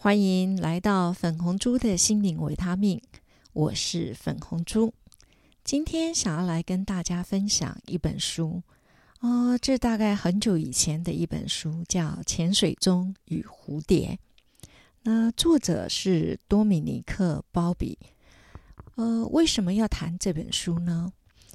欢迎来到粉红猪的心灵维他命。我是粉红猪，今天想要来跟大家分享一本书哦，这大概很久以前的一本书，叫《潜水钟与蝴蝶》。那作者是多米尼克·鲍比。呃，为什么要谈这本书呢？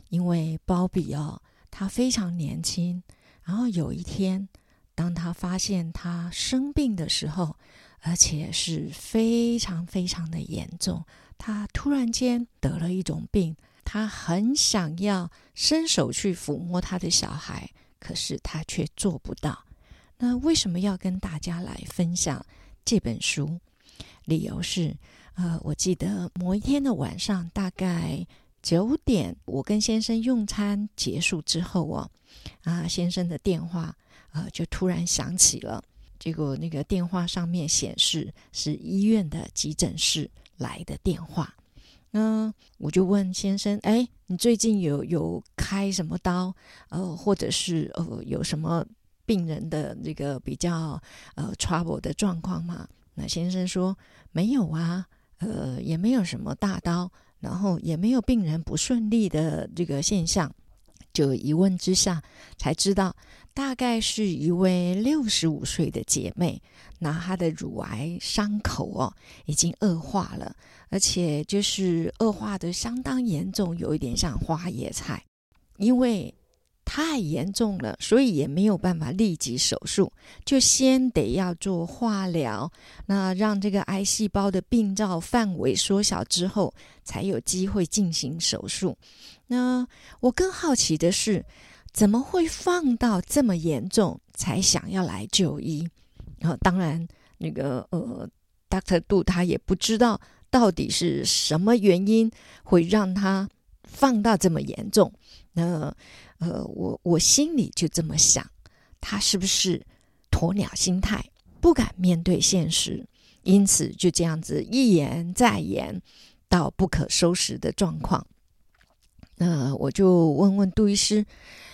因为鲍比哦，他非常年轻，然后有一天。当他发现他生病的时候，而且是非常非常的严重，他突然间得了一种病，他很想要伸手去抚摸他的小孩，可是他却做不到。那为什么要跟大家来分享这本书？理由是，呃，我记得某一天的晚上，大概九点，我跟先生用餐结束之后哦，啊，先生的电话。呃，就突然响起了，结果那个电话上面显示是医院的急诊室来的电话。那我就问先生：“哎，你最近有有开什么刀？呃，或者是呃有什么病人的这个比较呃 trouble 的状况吗？”那先生说：“没有啊，呃，也没有什么大刀，然后也没有病人不顺利的这个现象。”就一问之下才知道。大概是一位六十五岁的姐妹，那她的乳癌伤口哦已经恶化了，而且就是恶化的相当严重，有一点像花椰菜。因为太严重了，所以也没有办法立即手术，就先得要做化疗，那让这个癌细胞的病灶范围缩小之后，才有机会进行手术。那我更好奇的是。怎么会放到这么严重才想要来就医？然后，当然，那个呃，Doctor 杜他也不知道到底是什么原因会让他放到这么严重。那呃，我我心里就这么想，他是不是鸵鸟心态，不敢面对现实，因此就这样子一言再言，到不可收拾的状况。那我就问问杜医师。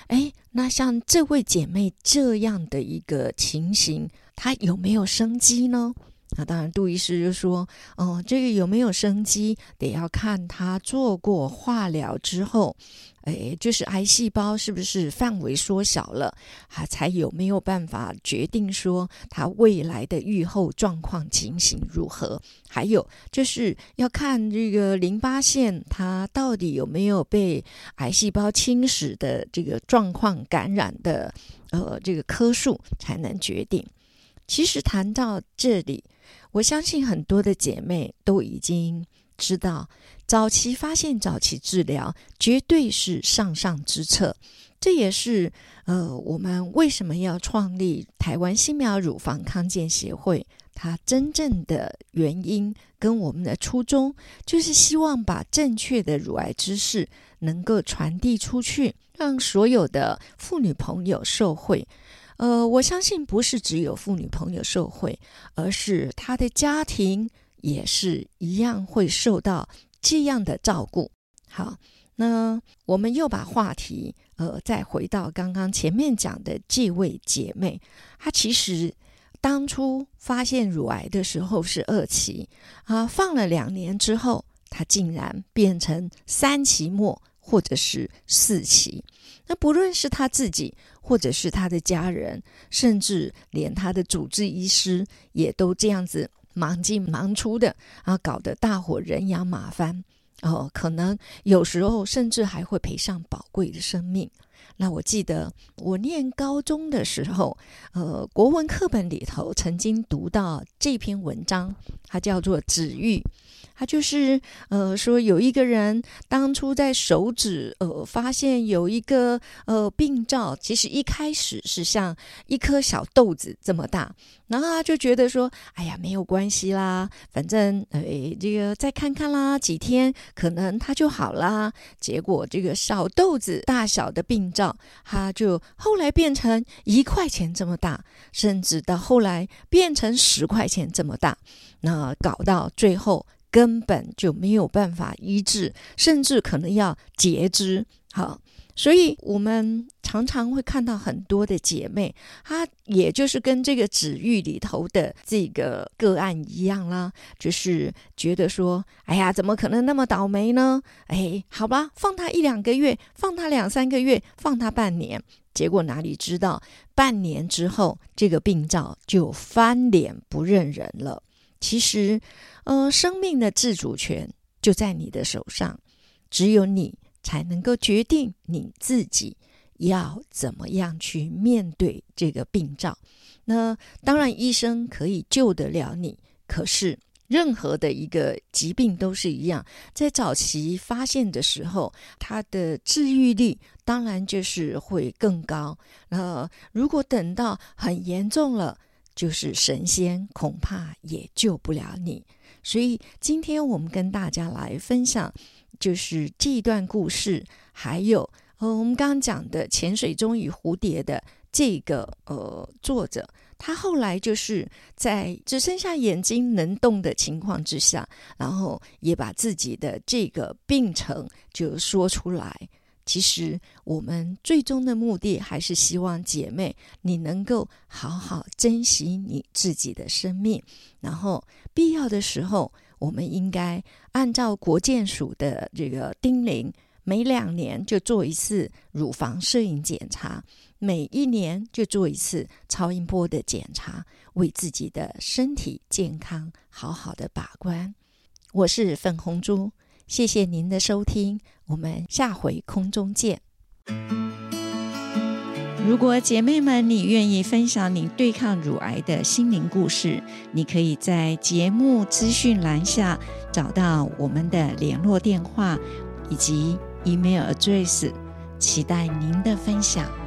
哎，那像这位姐妹这样的一个情形，她有没有生机呢？那当然，杜医师就说：“哦，这个有没有生机，得要看他做过化疗之后。”哎，就是癌细胞是不是范围缩小了，还才有没有办法决定说他未来的预后状况情形如何？还有就是要看这个淋巴腺它到底有没有被癌细胞侵蚀的这个状况感染的，呃，这个颗数才能决定。其实谈到这里，我相信很多的姐妹都已经知道。早期发现、早期治疗，绝对是上上之策。这也是呃，我们为什么要创立台湾新苗乳房康健协会？它真正的原因跟我们的初衷，就是希望把正确的乳癌知识能够传递出去，让所有的妇女朋友受惠。呃，我相信不是只有妇女朋友受惠，而是她的家庭也是一样会受到。这样的照顾，好，那我们又把话题，呃，再回到刚刚前面讲的这位姐妹，她其实当初发现乳癌的时候是二期，啊，放了两年之后，她竟然变成三期末或者是四期。那不论是他自己，或者是他的家人，甚至连他的主治医师，也都这样子。忙进忙出的啊，搞得大伙人仰马翻哦，可能有时候甚至还会赔上宝贵的生命。那我记得我念高中的时候，呃，国文课本里头曾经读到这篇文章，它叫做《子欲》。他就是呃说有一个人当初在手指呃发现有一个呃病灶，其实一开始是像一颗小豆子这么大，然后他就觉得说，哎呀没有关系啦，反正呃这个再看看啦，几天可能它就好啦。结果这个小豆子大小的病灶，他就后来变成一块钱这么大，甚至到后来变成十块钱这么大，那搞到最后。根本就没有办法医治，甚至可能要截肢。好，所以我们常常会看到很多的姐妹，她也就是跟这个指喻里头的这个个案一样啦，就是觉得说，哎呀，怎么可能那么倒霉呢？哎，好吧，放他一两个月，放他两三个月，放他半年，结果哪里知道，半年之后，这个病灶就翻脸不认人了。其实，呃，生命的自主权就在你的手上，只有你才能够决定你自己要怎么样去面对这个病灶。那当然，医生可以救得了你，可是任何的一个疾病都是一样，在早期发现的时候，它的治愈率当然就是会更高。那如果等到很严重了，就是神仙恐怕也救不了你，所以今天我们跟大家来分享，就是这段故事，还有呃我们刚刚讲的《潜水钟与蝴蝶》的这个呃作者，他后来就是在只剩下眼睛能动的情况之下，然后也把自己的这个病程就说出来。其实我们最终的目的还是希望姐妹你能够好好珍惜你自己的生命，然后必要的时候，我们应该按照国健署的这个叮咛，每两年就做一次乳房摄影检查，每一年就做一次超音波的检查，为自己的身体健康好好的把关。我是粉红猪。谢谢您的收听，我们下回空中见。如果姐妹们你愿意分享你对抗乳癌的心灵故事，你可以在节目资讯栏下找到我们的联络电话以及 email address，期待您的分享。